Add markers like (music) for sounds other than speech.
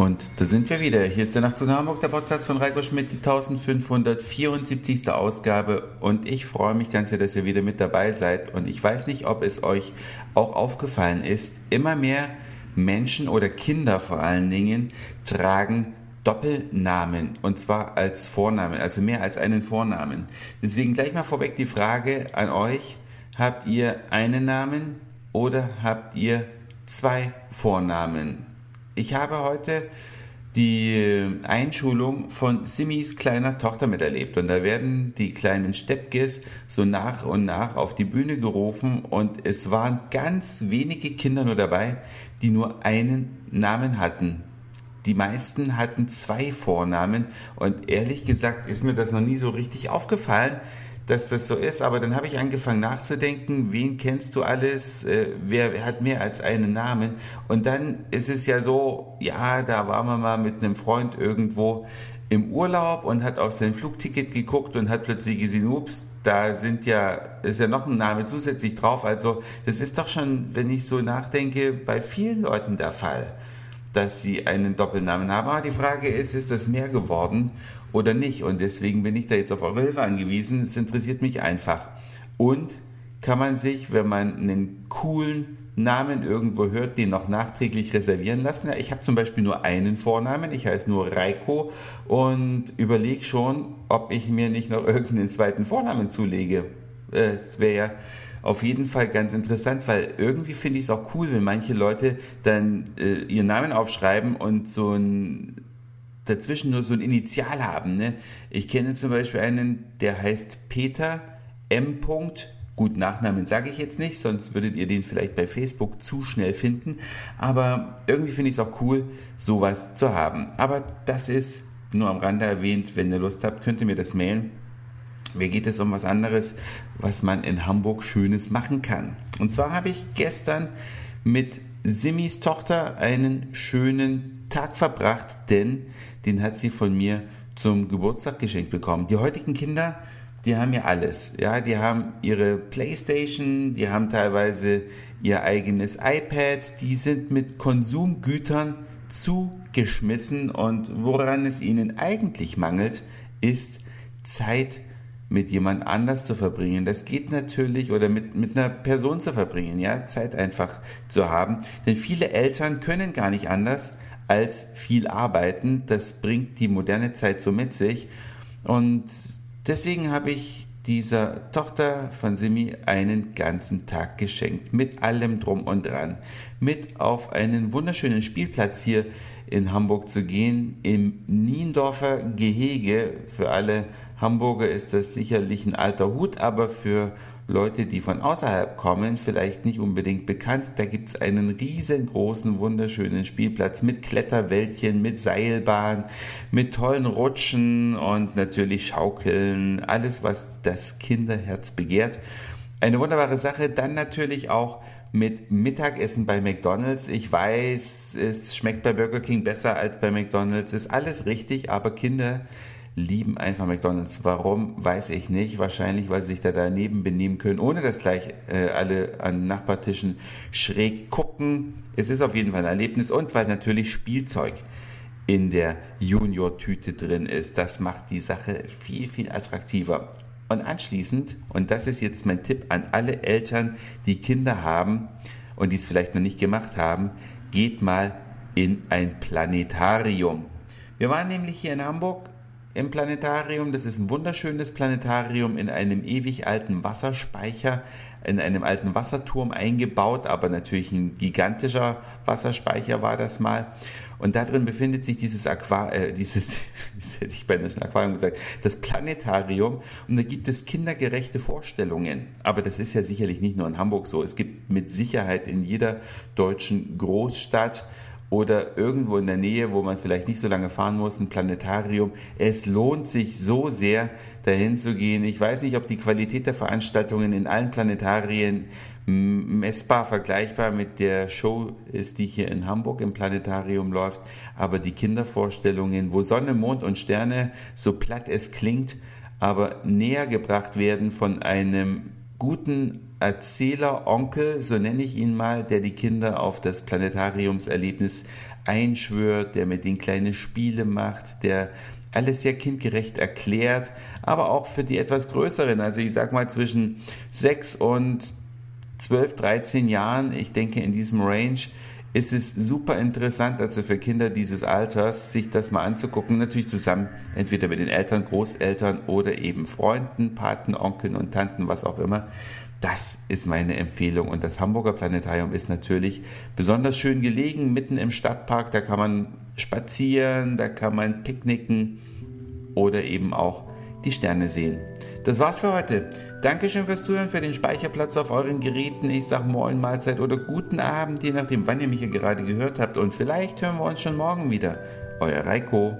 Und da sind wir wieder. Hier ist der Nacht zu Hamburg, der Podcast von Reiko Schmidt, die 1574. Ausgabe. Und ich freue mich ganz sehr, dass ihr wieder mit dabei seid. Und ich weiß nicht, ob es euch auch aufgefallen ist, immer mehr Menschen oder Kinder vor allen Dingen tragen Doppelnamen und zwar als Vornamen, also mehr als einen Vornamen. Deswegen gleich mal vorweg die Frage an euch, habt ihr einen Namen oder habt ihr zwei Vornamen? Ich habe heute die Einschulung von Simis kleiner Tochter miterlebt. Und da werden die kleinen Steppkes so nach und nach auf die Bühne gerufen. Und es waren ganz wenige Kinder nur dabei, die nur einen Namen hatten. Die meisten hatten zwei Vornamen. Und ehrlich gesagt ist mir das noch nie so richtig aufgefallen, dass das so ist, aber dann habe ich angefangen nachzudenken, wen kennst du alles, äh, wer hat mehr als einen Namen und dann ist es ja so, ja, da waren wir mal mit einem Freund irgendwo im Urlaub und hat auf sein Flugticket geguckt und hat plötzlich gesehen, ups, da sind ja, ist ja noch ein Name zusätzlich drauf. Also das ist doch schon, wenn ich so nachdenke, bei vielen Leuten der Fall, dass sie einen Doppelnamen haben. Aber die Frage ist, ist das mehr geworden? Oder nicht. Und deswegen bin ich da jetzt auf eure Hilfe angewiesen. Es interessiert mich einfach. Und kann man sich, wenn man einen coolen Namen irgendwo hört, den noch nachträglich reservieren lassen. Ja, ich habe zum Beispiel nur einen Vornamen, ich heiße nur Reiko und überlege schon, ob ich mir nicht noch irgendeinen zweiten Vornamen zulege. Es äh, wäre ja auf jeden Fall ganz interessant, weil irgendwie finde ich es auch cool, wenn manche Leute dann äh, ihren Namen aufschreiben und so ein dazwischen nur so ein Initial haben. Ne? Ich kenne zum Beispiel einen, der heißt Peter M. Gut, Nachnamen sage ich jetzt nicht, sonst würdet ihr den vielleicht bei Facebook zu schnell finden. Aber irgendwie finde ich es auch cool, sowas zu haben. Aber das ist nur am Rande erwähnt. Wenn ihr Lust habt, könnt ihr mir das mailen. Mir geht es um was anderes, was man in Hamburg Schönes machen kann. Und zwar habe ich gestern mit Simis Tochter einen schönen Tag verbracht, denn den hat sie von mir zum Geburtstag geschenkt bekommen. Die heutigen Kinder, die haben ja alles. Ja, die haben ihre Playstation, die haben teilweise ihr eigenes iPad, die sind mit Konsumgütern zugeschmissen und woran es ihnen eigentlich mangelt, ist Zeit mit jemand anders zu verbringen. Das geht natürlich oder mit, mit einer Person zu verbringen, ja, Zeit einfach zu haben. Denn viele Eltern können gar nicht anders, als viel arbeiten. Das bringt die moderne Zeit so mit sich. Und deswegen habe ich dieser Tochter von Simi einen ganzen Tag geschenkt. Mit allem drum und dran. Mit auf einen wunderschönen Spielplatz hier in Hamburg zu gehen. Im Niendorfer Gehege. Für alle Hamburger ist das sicherlich ein alter Hut, aber für Leute, die von außerhalb kommen, vielleicht nicht unbedingt bekannt. Da gibt es einen riesengroßen, wunderschönen Spielplatz mit Kletterwäldchen, mit Seilbahn, mit tollen Rutschen und natürlich Schaukeln. Alles, was das Kinderherz begehrt. Eine wunderbare Sache. Dann natürlich auch mit Mittagessen bei McDonald's. Ich weiß, es schmeckt bei Burger King besser als bei McDonald's. Ist alles richtig, aber Kinder lieben einfach McDonald's. Warum, weiß ich nicht. Wahrscheinlich, weil sie sich da daneben benehmen können, ohne dass gleich äh, alle an Nachbartischen schräg gucken. Es ist auf jeden Fall ein Erlebnis und weil natürlich Spielzeug in der Junior-Tüte drin ist. Das macht die Sache viel, viel attraktiver. Und anschließend, und das ist jetzt mein Tipp an alle Eltern, die Kinder haben und die es vielleicht noch nicht gemacht haben, geht mal in ein Planetarium. Wir waren nämlich hier in Hamburg im Planetarium. Das ist ein wunderschönes Planetarium in einem ewig alten Wasserspeicher, in einem alten Wasserturm eingebaut, aber natürlich ein gigantischer Wasserspeicher war das mal. Und da drin befindet sich dieses Aquarium, äh, dieses, (laughs) das hätte ich bei einem Aquarium gesagt, das Planetarium. Und da gibt es kindergerechte Vorstellungen. Aber das ist ja sicherlich nicht nur in Hamburg so. Es gibt mit Sicherheit in jeder deutschen Großstadt oder irgendwo in der Nähe, wo man vielleicht nicht so lange fahren muss, ein Planetarium. Es lohnt sich so sehr, dahin zu gehen. Ich weiß nicht, ob die Qualität der Veranstaltungen in allen Planetarien messbar vergleichbar mit der Show ist, die hier in Hamburg im Planetarium läuft, aber die Kindervorstellungen, wo Sonne, Mond und Sterne, so platt es klingt, aber näher gebracht werden von einem guten Erzähler, Onkel, so nenne ich ihn mal, der die Kinder auf das Planetariumserlebnis einschwört, der mit den kleine Spiele macht, der alles sehr kindgerecht erklärt, aber auch für die etwas größeren, also ich sag mal zwischen 6 und 12, 13 Jahren, ich denke in diesem Range, ist es super interessant, also für Kinder dieses Alters, sich das mal anzugucken. Natürlich zusammen, entweder mit den Eltern, Großeltern oder eben Freunden, Paten, Onkeln und Tanten, was auch immer. Das ist meine Empfehlung. Und das Hamburger Planetarium ist natürlich besonders schön gelegen, mitten im Stadtpark. Da kann man spazieren, da kann man picknicken oder eben auch die Sterne sehen. Das war's für heute. Dankeschön fürs Zuhören, für den Speicherplatz auf euren Geräten. Ich sag Moin, Mahlzeit oder guten Abend, je nachdem, wann ihr mich hier gerade gehört habt. Und vielleicht hören wir uns schon morgen wieder. Euer Reiko.